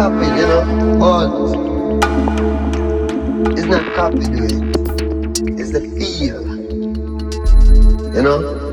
copy, you know, or it's not copy, dude. It's the feel, you know.